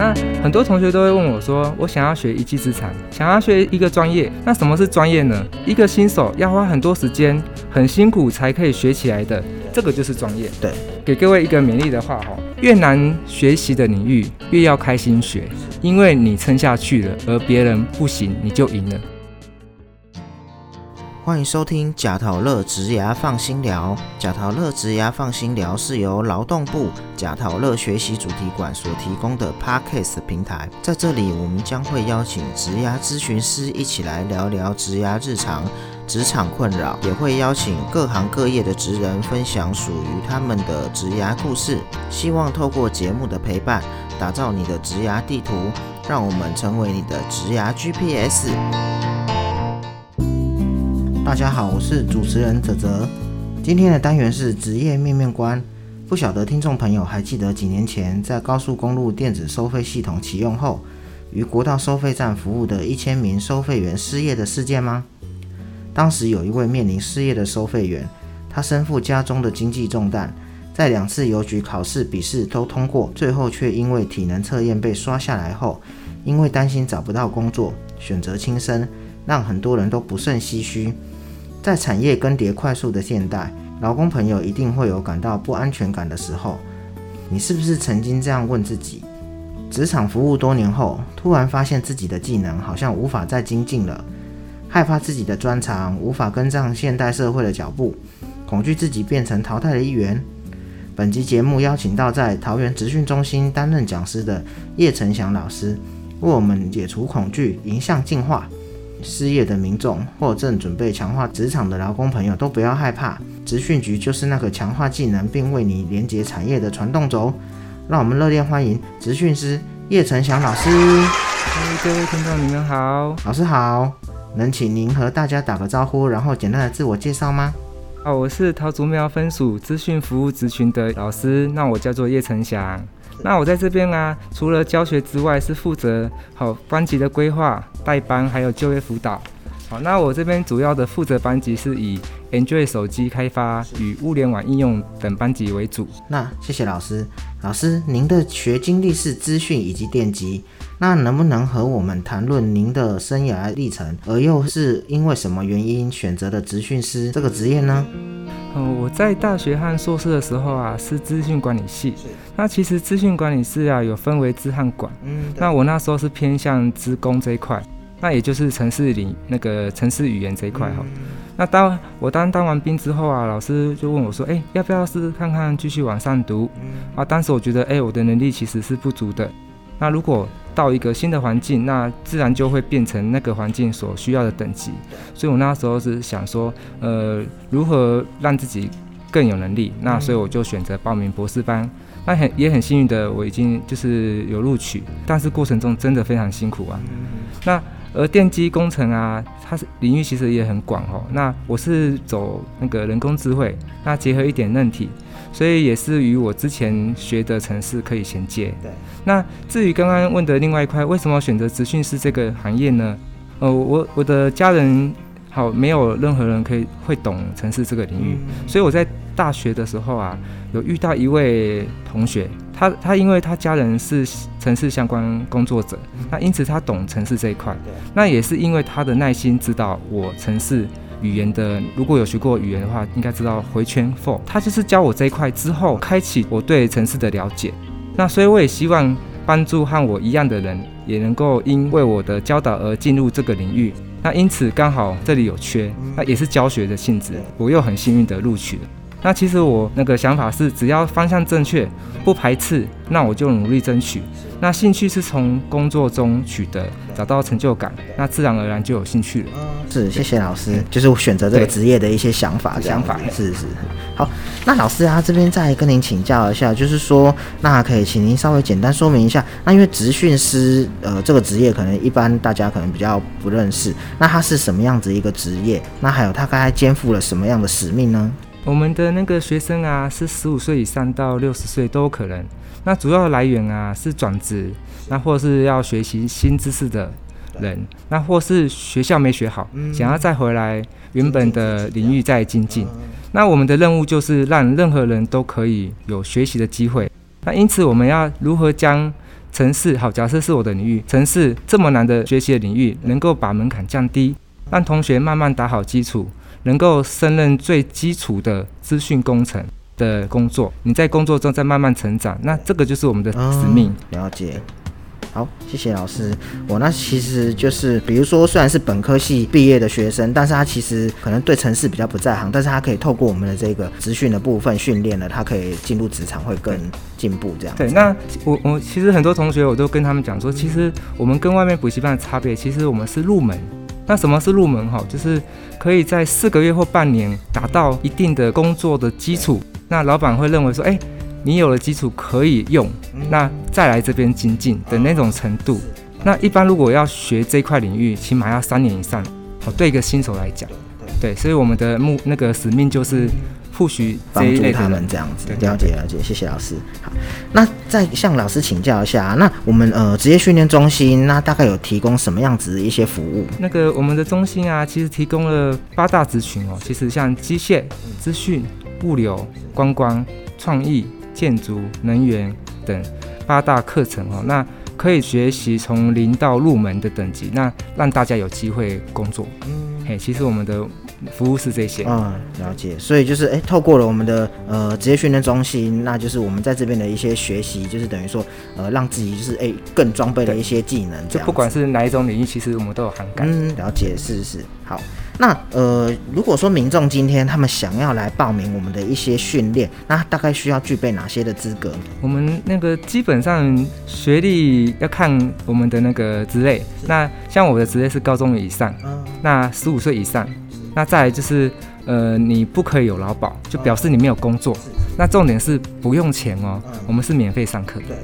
那很多同学都会问我说，我想要学一技之长，想要学一个专业，那什么是专业呢？一个新手要花很多时间，很辛苦才可以学起来的，这个就是专业。对，给各位一个勉励的话哈，越难学习的领域，越要开心学，因为你撑下去了，而别人不行，你就赢了。欢迎收听贾陶乐植牙放心聊。贾陶乐植牙放心聊是由劳动部贾陶乐学习主题馆所提供的 Podcast 平台。在这里，我们将会邀请植牙咨询师一起来聊聊植牙日常、职场困扰，也会邀请各行各业的职人分享属于他们的植牙故事。希望透过节目的陪伴，打造你的植牙地图，让我们成为你的植牙 GPS。大家好，我是主持人泽泽。今天的单元是职业面面观。不晓得听众朋友还记得几年前在高速公路电子收费系统启用后，于国道收费站服务的一千名收费员失业的事件吗？当时有一位面临失业的收费员，他身负家中的经济重担，在两次邮局考试笔试都通过，最后却因为体能测验被刷下来后，因为担心找不到工作，选择轻生，让很多人都不胜唏嘘。在产业更迭快速的现代，劳工朋友一定会有感到不安全感的时候。你是不是曾经这样问自己？职场服务多年后，突然发现自己的技能好像无法再精进了，害怕自己的专长无法跟上现代社会的脚步，恐惧自己变成淘汰的一员。本集节目邀请到在桃园职训中心担任讲师的叶成祥老师，为我们解除恐惧，迎向进化。失业的民众或正准备强化职场的劳工朋友都不要害怕，职训局就是那个强化技能并为你连接产业的传动轴。让我们热烈欢迎职训师叶成祥老师。嗨，各位听众，你们好，老师好。能请您和大家打个招呼，然后简单的自我介绍吗？好，我是桃竹苗分署资讯服务职群的老师，那我叫做叶成祥。那我在这边啊，除了教学之外，是负责好班级的规划、带班，还有就业辅导。好，那我这边主要的负责班级是以 Android 手机开发与物联网应用等班级为主。那谢谢老师。老师，您的学经历是资讯以及电机，那能不能和我们谈论您的生涯历程，而又是因为什么原因选择的资讯师这个职业呢？哦，我在大学和硕士的时候啊，是资讯管理系。那其实资讯管理系啊，有分为资和管。嗯。那我那时候是偏向资工这一块，那也就是城市里那个城市语言这一块哈。那当我当当完兵之后啊，老师就问我说：“哎，要不要试试看看继续往上读？”啊，当时我觉得，哎，我的能力其实是不足的。那如果到一个新的环境，那自然就会变成那个环境所需要的等级。所以我那时候是想说，呃，如何让自己更有能力？那所以我就选择报名博士班。那很也很幸运的，我已经就是有录取，但是过程中真的非常辛苦啊。那而电机工程啊，它是领域其实也很广哦。那我是走那个人工智慧，那结合一点韧体。所以也是与我之前学的城市可以衔接。对。那至于刚刚问的另外一块，为什么选择职训师这个行业呢？呃，我我的家人好，没有任何人可以会懂城市这个领域。所以我在大学的时候啊，有遇到一位同学，他他因为他家人是城市相关工作者，那因此他懂城市这一块。那也是因为他的耐心，指导我城市。语言的，如果有学过语言的话，应该知道回圈 for，他就是教我这一块之后，开启我对城市的了解。那所以我也希望帮助和我一样的人，也能够因为我的教导而进入这个领域。那因此刚好这里有缺，那也是教学的性质，我又很幸运的录取了。那其实我那个想法是，只要方向正确，不排斥，那我就努力争取。那兴趣是从工作中取得，找到成就感，那自然而然就有兴趣了。是，谢谢老师，就是我选择这个职业的一些想法。想法是是。好，那老师啊，这边再跟您请教一下，就是说，那可以请您稍微简单说明一下，那因为职训师，呃，这个职业可能一般大家可能比较不认识，那他是什么样子一个职业？那还有它该肩负了什么样的使命呢？我们的那个学生啊，是十五岁以上到六十岁都有可能。那主要的来源啊，是转职，那或是要学习新知识的人，那或是学校没学好，想要再回来原本的领域再精进。那我们的任务就是让任何人都可以有学习的机会。那因此，我们要如何将城市好，假设是我的领域，城市这么难的学习的领域，能够把门槛降低，让同学慢慢打好基础，能够胜任最基础的资讯工程的工作。你在工作中在慢慢成长，那这个就是我们的使命。了解。好，谢谢老师。我那其实就是，比如说，虽然是本科系毕业的学生，但是他其实可能对城市比较不在行，但是他可以透过我们的这个资讯的部分训练了，他可以进入职场会更进步这样。对，那我我其实很多同学我都跟他们讲说，其实我们跟外面补习班的差别，其实我们是入门。那什么是入门？哈，就是可以在四个月或半年达到一定的工作的基础。那老板会认为说，哎。你有了基础可以用，那再来这边精进的那种程度。那一般如果要学这块领域，起码要三年以上。好，对一个新手来讲，对，所以我们的目那个使命就是复习帮助他们这样子。了解了解，谢谢老师。好，那再向老师请教一下，那我们呃职业训练中心那大概有提供什么样子的一些服务？那个我们的中心啊，其实提供了八大职群哦。其实像机械、资讯、物流、观光、创意。建筑、能源等八大课程哦，那可以学习从零到入门的等级，那让大家有机会工作。嗯，嘿，其实我们的服务是这些。嗯，了解。所以就是哎，透过了我们的呃职业训练中心，那就是我们在这边的一些学习，就是等于说呃让自己就是哎更装备了一些技能。就不管是哪一种领域，其实我们都有涵盖。嗯，了解，是是好。那呃，如果说民众今天他们想要来报名我们的一些训练，那大概需要具备哪些的资格？我们那个基本上学历要看我们的那个职类，那像我的职类是高中以上，那十五岁以上，那再来就是呃，你不可以有劳保，就表示你没有工作。那重点是不用钱哦，我们是免费上课。对。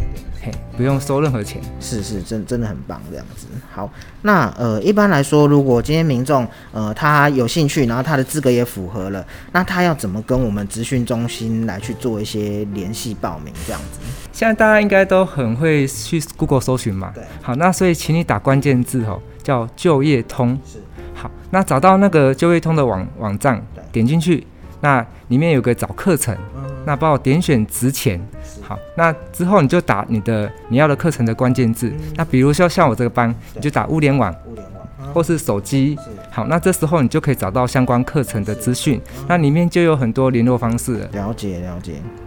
不用收任何钱，是是，真真的很棒这样子。好，那呃，一般来说，如果今天民众呃他有兴趣，然后他的资格也符合了，那他要怎么跟我们咨询中心来去做一些联系报名这样子？现在大家应该都很会去 Google 搜寻嘛。对。好，那所以请你打关键字哦，叫就业通。是。好，那找到那个就业通的网网站，点进去，那里面有个找课程。那帮我点选值钱，好，那之后你就打你的你要的课程的关键字。那比如说像我这个班，你就打物联网，物联网，或是手机，好，那这时候你就可以找到相关课程的资讯。那里面就有很多联络方式。了解了解，好，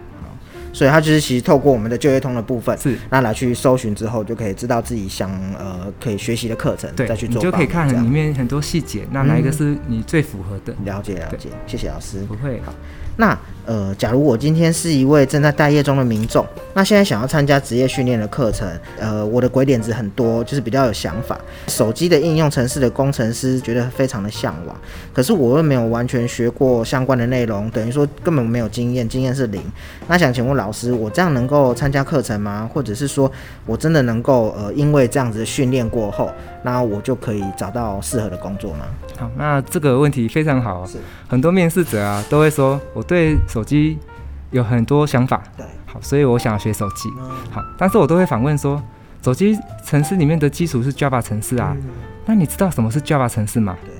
所以它就是其实透过我们的就业通的部分，是那来去搜寻之后，就可以知道自己想呃可以学习的课程，再去做。你就可以看里面很多细节，那哪一个是你最符合的？了解了解，谢谢老师。不会，好。那呃，假如我今天是一位正在待业中的民众，那现在想要参加职业训练的课程，呃，我的鬼点子很多，就是比较有想法。手机的应用程式的工程师觉得非常的向往，可是我又没有完全学过相关的内容，等于说根本没有经验，经验是零。那想请问老师，我这样能够参加课程吗？或者是说我真的能够呃，因为这样子的训练过后，那我就可以找到适合的工作吗？好，那这个问题非常好，是很多面试者啊都会说我。对手机有很多想法，对，好，所以我想要学手机，好，但是我都会反问说，手机城市里面的基础是 Java 城市啊，那你知道什么是 Java 城市吗？对，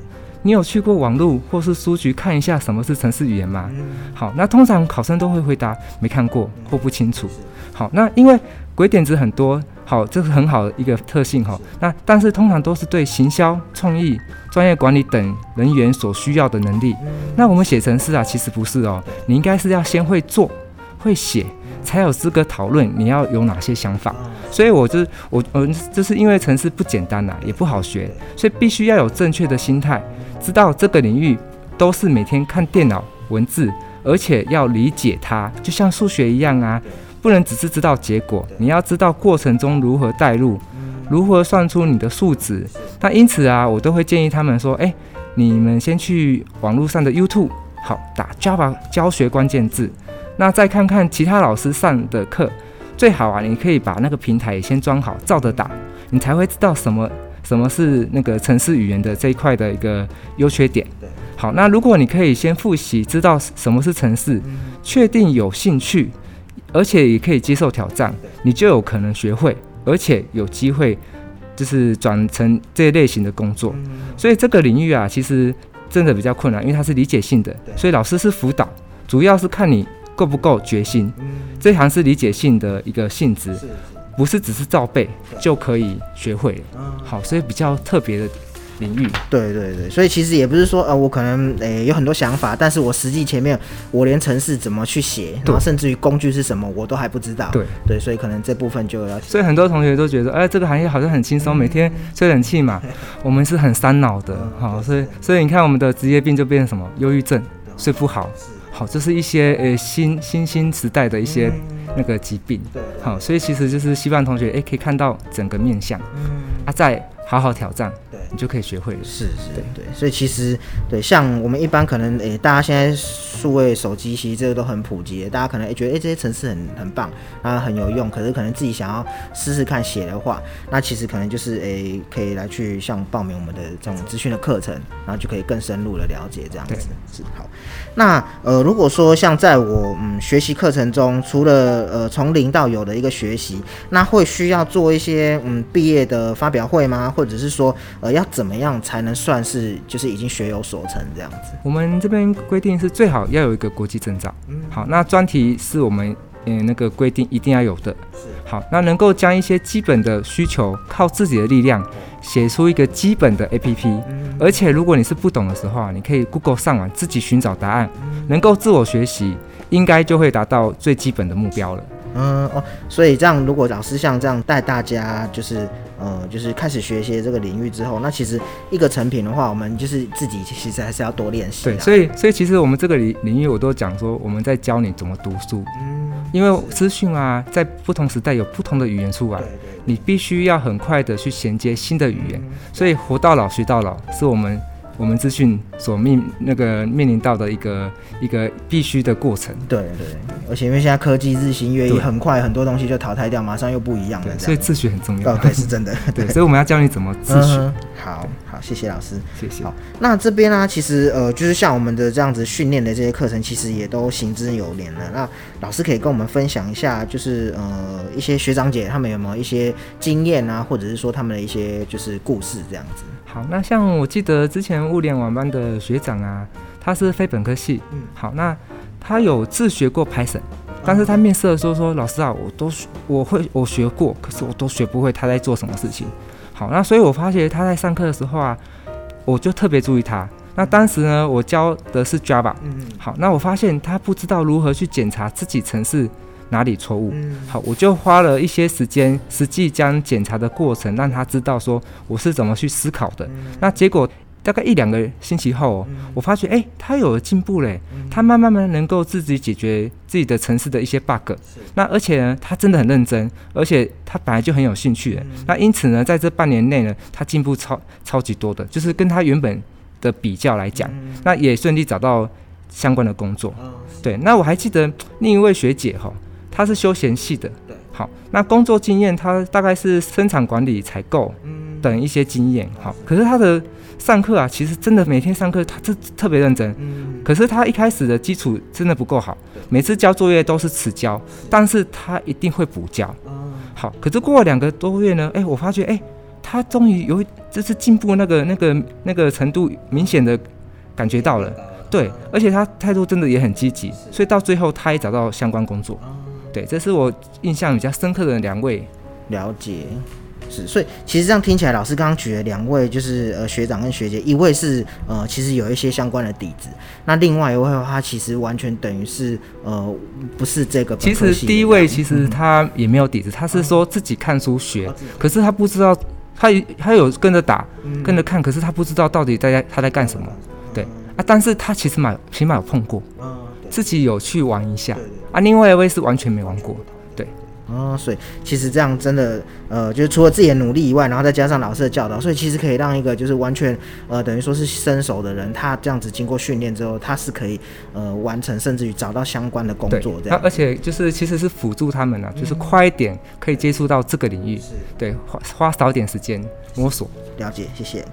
你有去过网络或是书局看一下什么是城市语言吗？好，那通常考生都会回答没看过或不清楚。好，那因为鬼点子很多。好，这是很好的一个特性哈。那但是通常都是对行销、创意、专业管理等人员所需要的能力。那我们写程式啊，其实不是哦。你应该是要先会做、会写，才有资格讨论你要有哪些想法。所以我就我嗯，就是因为城市不简单呐，也不好学，所以必须要有正确的心态，知道这个领域都是每天看电脑文字，而且要理解它，就像数学一样啊。不能只是知道结果，你要知道过程中如何带入，如何算出你的数值。那因此啊，我都会建议他们说：，哎，你们先去网络上的 YouTube，好打 Java 教学关键字，那再看看其他老师上的课。最好啊，你可以把那个平台也先装好，照着打，你才会知道什么什么是那个城市语言的这一块的一个优缺点。好，那如果你可以先复习，知道什么是城市，确定有兴趣。而且也可以接受挑战，你就有可能学会，而且有机会就是转成这一类型的工作。所以这个领域啊，其实真的比较困难，因为它是理解性的，所以老师是辅导，主要是看你够不够决心。这行是理解性的一个性质，不是只是照背就可以学会。好，所以比较特别的。领域，对对对，所以其实也不是说，呃，我可能诶有很多想法，但是我实际前面我连程式怎么去写，然后甚至于工具是什么，我都还不知道。对对，所以可能这部分就要。所以很多同学都觉得，哎，这个行业好像很轻松，每天吹冷气嘛。我们是很伤脑的，好，所以所以你看我们的职业病就变成什么？忧郁症，睡不好，好，这是一些呃新新兴时代的一些那个疾病。对，好，所以其实就是希望同学哎可以看到整个面相，嗯，啊，再好好挑战。对你就可以学会了。是是，对对，所以其实对，像我们一般可能诶，大家现在数位手机其实这个都很普及，大家可能诶觉得诶这些程式很很棒啊很有用，可是可能自己想要试试看写的话，那其实可能就是诶可以来去像报名我们的这种资讯的课程，然后就可以更深入的了解这样子。是好。那呃如果说像在我嗯学习课程中，除了呃从零到有的一个学习，那会需要做一些嗯毕业的发表会吗？或者是说呃要要怎么样才能算是就是已经学有所成这样子？我们这边规定是最好要有一个国际证照。嗯，好，那专题是我们嗯那个规定一定要有的。是，好，那能够将一些基本的需求靠自己的力量写出一个基本的 APP。嗯，而且如果你是不懂的时候啊，你可以 Google 上网自己寻找答案，能够自我学习，应该就会达到最基本的目标了。嗯哦，所以这样如果老师像这样带大家就是。呃，就是开始学习这个领域之后，那其实一个成品的话，我们就是自己其实还是要多练习。对，所以所以其实我们这个领领域，我都讲说我们在教你怎么读书。嗯，因为资讯啊，在不同时代有不同的语言出来，你必须要很快的去衔接新的语言。所以活到老学到老，是我们。我们资讯所面那个面临到的一个一个必须的过程。对对，而且因为现在科技日新月异，很快很多东西就淘汰掉，马上又不一样了。所以自学很重要。哦，对，是真的。对，所以我们要教你怎么自学。好好，谢谢老师，谢谢。好，那这边呢，其实呃，就是像我们的这样子训练的这些课程，其实也都行之有年了。那老师可以跟我们分享一下，就是呃，一些学长姐他们有没有一些经验啊，或者是说他们的一些就是故事这样子。好，那像我记得之前物联网班的学长啊，他是非本科系，嗯，好，那他有自学过 Python，但是他面试的时候说，老师啊，我都我会我学过，可是我都学不会他在做什么事情。好，那所以我发觉他在上课的时候啊，我就特别注意他。那当时呢，我教的是 Java，嗯，好，那我发现他不知道如何去检查自己程式。哪里错误？嗯好，我就花了一些时间，实际将检查的过程让他知道说我是怎么去思考的。那结果大概一两个星期后，我发觉哎，他有了进步嘞，他慢慢慢能够自己解决自己的城市的一些 bug。那而且呢，他真的很认真，而且他本来就很有兴趣。那因此呢，在这半年内呢，他进步超超级多的，就是跟他原本的比较来讲，那也顺利找到相关的工作。对，那我还记得另一位学姐哈。她是休闲系的，对，好，那工作经验她大概是生产管理、采购等一些经验，好，可是他的上课啊，其实真的每天上课他这特别认真，嗯，可是他一开始的基础真的不够好，每次交作业都是迟交，但是他一定会补交，好，可是过了两个多月呢，哎，我发觉，哎，他终于有这次进步那个那个那个程度明显的感觉到了，对，而且他态度真的也很积极，所以到最后他也找到相关工作。对，这是我印象比较深刻的两位。了解，是，所以其实这样听起来，老师刚刚举了两位，就是呃学长跟学姐，一位是呃其实有一些相关的底子，那另外一位的话，其实完全等于是呃不是这个。其实第一位其实他也没有底子，他是说自己看书学，可是他不知道，他他有跟着打，跟着看，可是他不知道到底在他在干什么。对啊，但是他其实蛮起码有碰过，自己有去玩一下。啊，另外一位是完全没玩过，对，哦，所以其实这样真的，呃，就是除了自己的努力以外，然后再加上老师的教导，所以其实可以让一个就是完全，呃，等于说是生手的人，他这样子经过训练之后，他是可以，呃，完成甚至于找到相关的工作这样。而且就是其实是辅助他们呢，就是快一点可以接触到这个领域，对，花花少点时间摸索。了解，谢谢。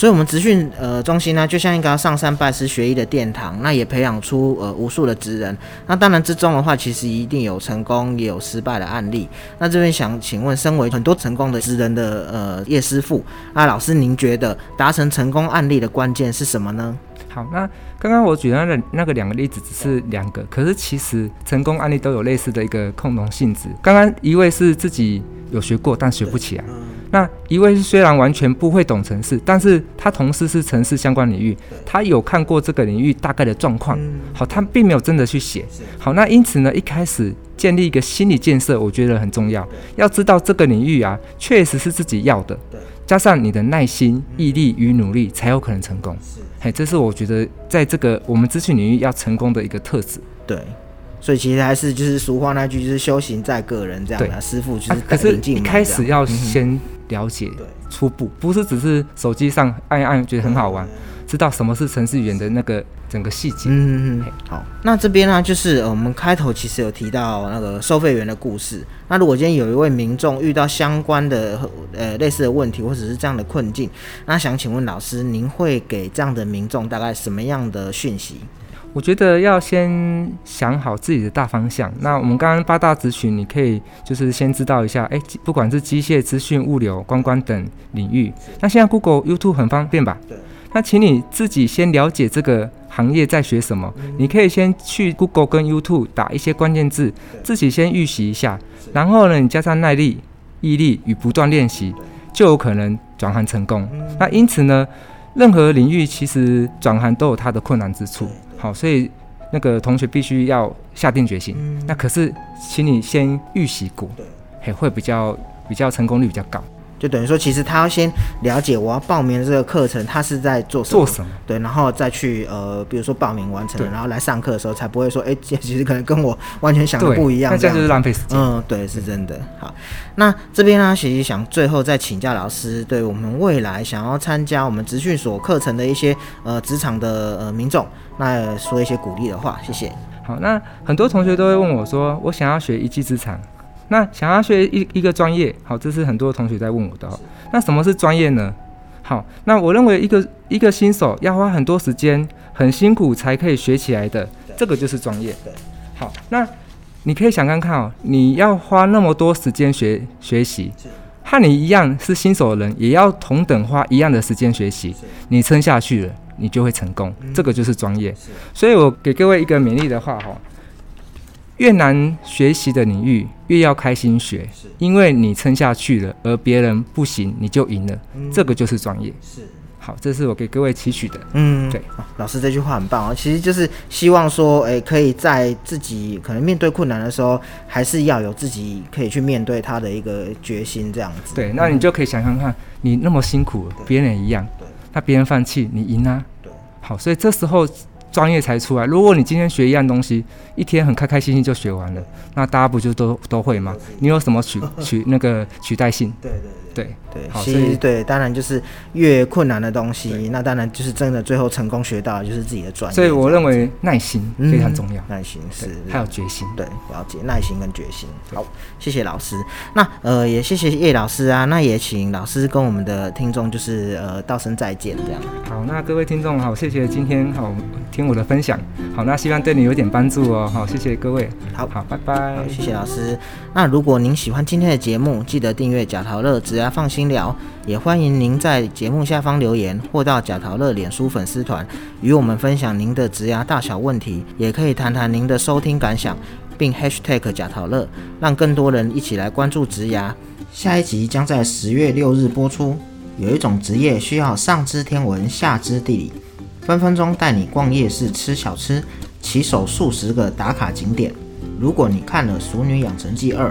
所以，我们职训呃中心呢，就像一个上山拜师学艺的殿堂，那也培养出呃无数的职人。那当然之中的话，其实一定有成功，也有失败的案例。那这边想请问，身为很多成功的职人的呃叶师傅，那老师您觉得达成成功案例的关键是什么呢？好，那刚刚我举的那那个两个例子只是两个，可是其实成功案例都有类似的一个共同性质。刚刚一位是自己有学过，但学不起来；那一位是虽然完全不会懂城市，但是他同时是城市相关领域，他有看过这个领域大概的状况。好，他并没有真的去写。好，那因此呢，一开始建立一个心理建设，我觉得很重要。要知道这个领域啊，确实是自己要的。加上你的耐心、毅力与努力，才有可能成功。嘿，这是我觉得在这个我们咨询领域要成功的一个特质。对，所以其实还是就是俗话那句，就是修行在个人这样的。师傅就是可是一开始要先了解初步，不是只是手机上按一按觉得很好玩。知道什么是程序员的那个整个细节。嗯嗯嗯。好，那这边呢，就是我们开头其实有提到那个收费员的故事。那如果今天有一位民众遇到相关的呃类似的问题，或者是这样的困境，那想请问老师，您会给这样的民众大概什么样的讯息？我觉得要先想好自己的大方向。那我们刚刚八大咨询，你可以就是先知道一下，哎，不管是机械、资讯、物流、观光等领域，那现在 Google、YouTube 很方便吧？对。那请你自己先了解这个行业在学什么，你可以先去 Google 跟 YouTube 打一些关键字，自己先预习一下，然后呢，你加上耐力、毅力与不断练习，就有可能转行成功。那因此呢，任何领域其实转行都有它的困难之处。好，所以那个同学必须要下定决心。那可是，请你先预习过，嘿，会比较比较成功率比较高。就等于说，其实他要先了解我要报名的这个课程，他是在做什么？做什么？对，然后再去呃，比如说报名完成了，然后来上课的时候，才不会说，哎，其实可能跟我完全想的不一样。那这样就是浪费时间。嗯，对，是真的。好，那这边呢，其实想最后再请教老师，对我们未来想要参加我们职训所课程的一些呃职场的呃民众，那说一些鼓励的话，谢谢。好，那很多同学都会问我说，我想要学一技之长。那想要学一一个专业，好，这是很多同学在问我的。那什么是专业呢？好，那我认为一个一个新手要花很多时间、很辛苦才可以学起来的，这个就是专业。好，那你可以想看看哦，你要花那么多时间学学习，和你一样是新手的人，也要同等花一样的时间学习，你撑下去了，你就会成功。这个就是专业。所以我给各位一个勉励的话哈。越难学习的领域，越要开心学，因为你撑下去了，而别人不行，你就赢了。这个就是专业。是，好，这是我给各位期许的。嗯，对，老师这句话很棒啊，其实就是希望说，哎，可以在自己可能面对困难的时候，还是要有自己可以去面对他的一个决心，这样子。对，那你就可以想想看，你那么辛苦，别人也一样，那别人放弃，你赢啊。对，好，所以这时候。专业才出来。如果你今天学一样东西，一天很开开心心就学完了，那大家不就都都会吗？你有什么取取那个取代性？对对。对对，其实对，当然就是越困难的东西，那当然就是真的最后成功学到的就是自己的专业。所以我认为耐心非常重要，耐心是还有决心，对，了解耐心跟决心。好，谢谢老师。那呃也谢谢叶老师啊，那也请老师跟我们的听众就是呃道声再见这样。好，那各位听众好，谢谢今天好听我的分享。好，那希望对你有点帮助哦。好，谢谢各位。好好，拜拜好。谢谢老师。那如果您喜欢今天的节目，记得订阅贾陶乐只大家放心聊，也欢迎您在节目下方留言，或到贾陶乐脸书粉丝团与我们分享您的职牙大小问题，也可以谈谈您的收听感想，并 #hashtag 贾陶乐，让更多人一起来关注职牙。下一集将在十月六日播出。有一种职业需要上知天文，下知地理，分分钟带你逛夜市吃小吃，骑手数十个打卡景点。如果你看了《熟女养成记二》，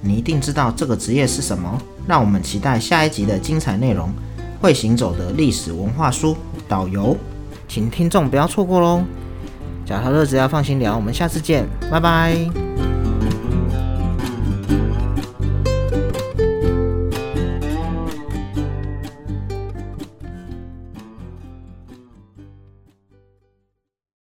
你一定知道这个职业是什么。让我们期待下一集的精彩内容。会行走的历史文化书导游，请听众不要错过喽。脚踏乐子要放心聊，我们下次见，拜拜。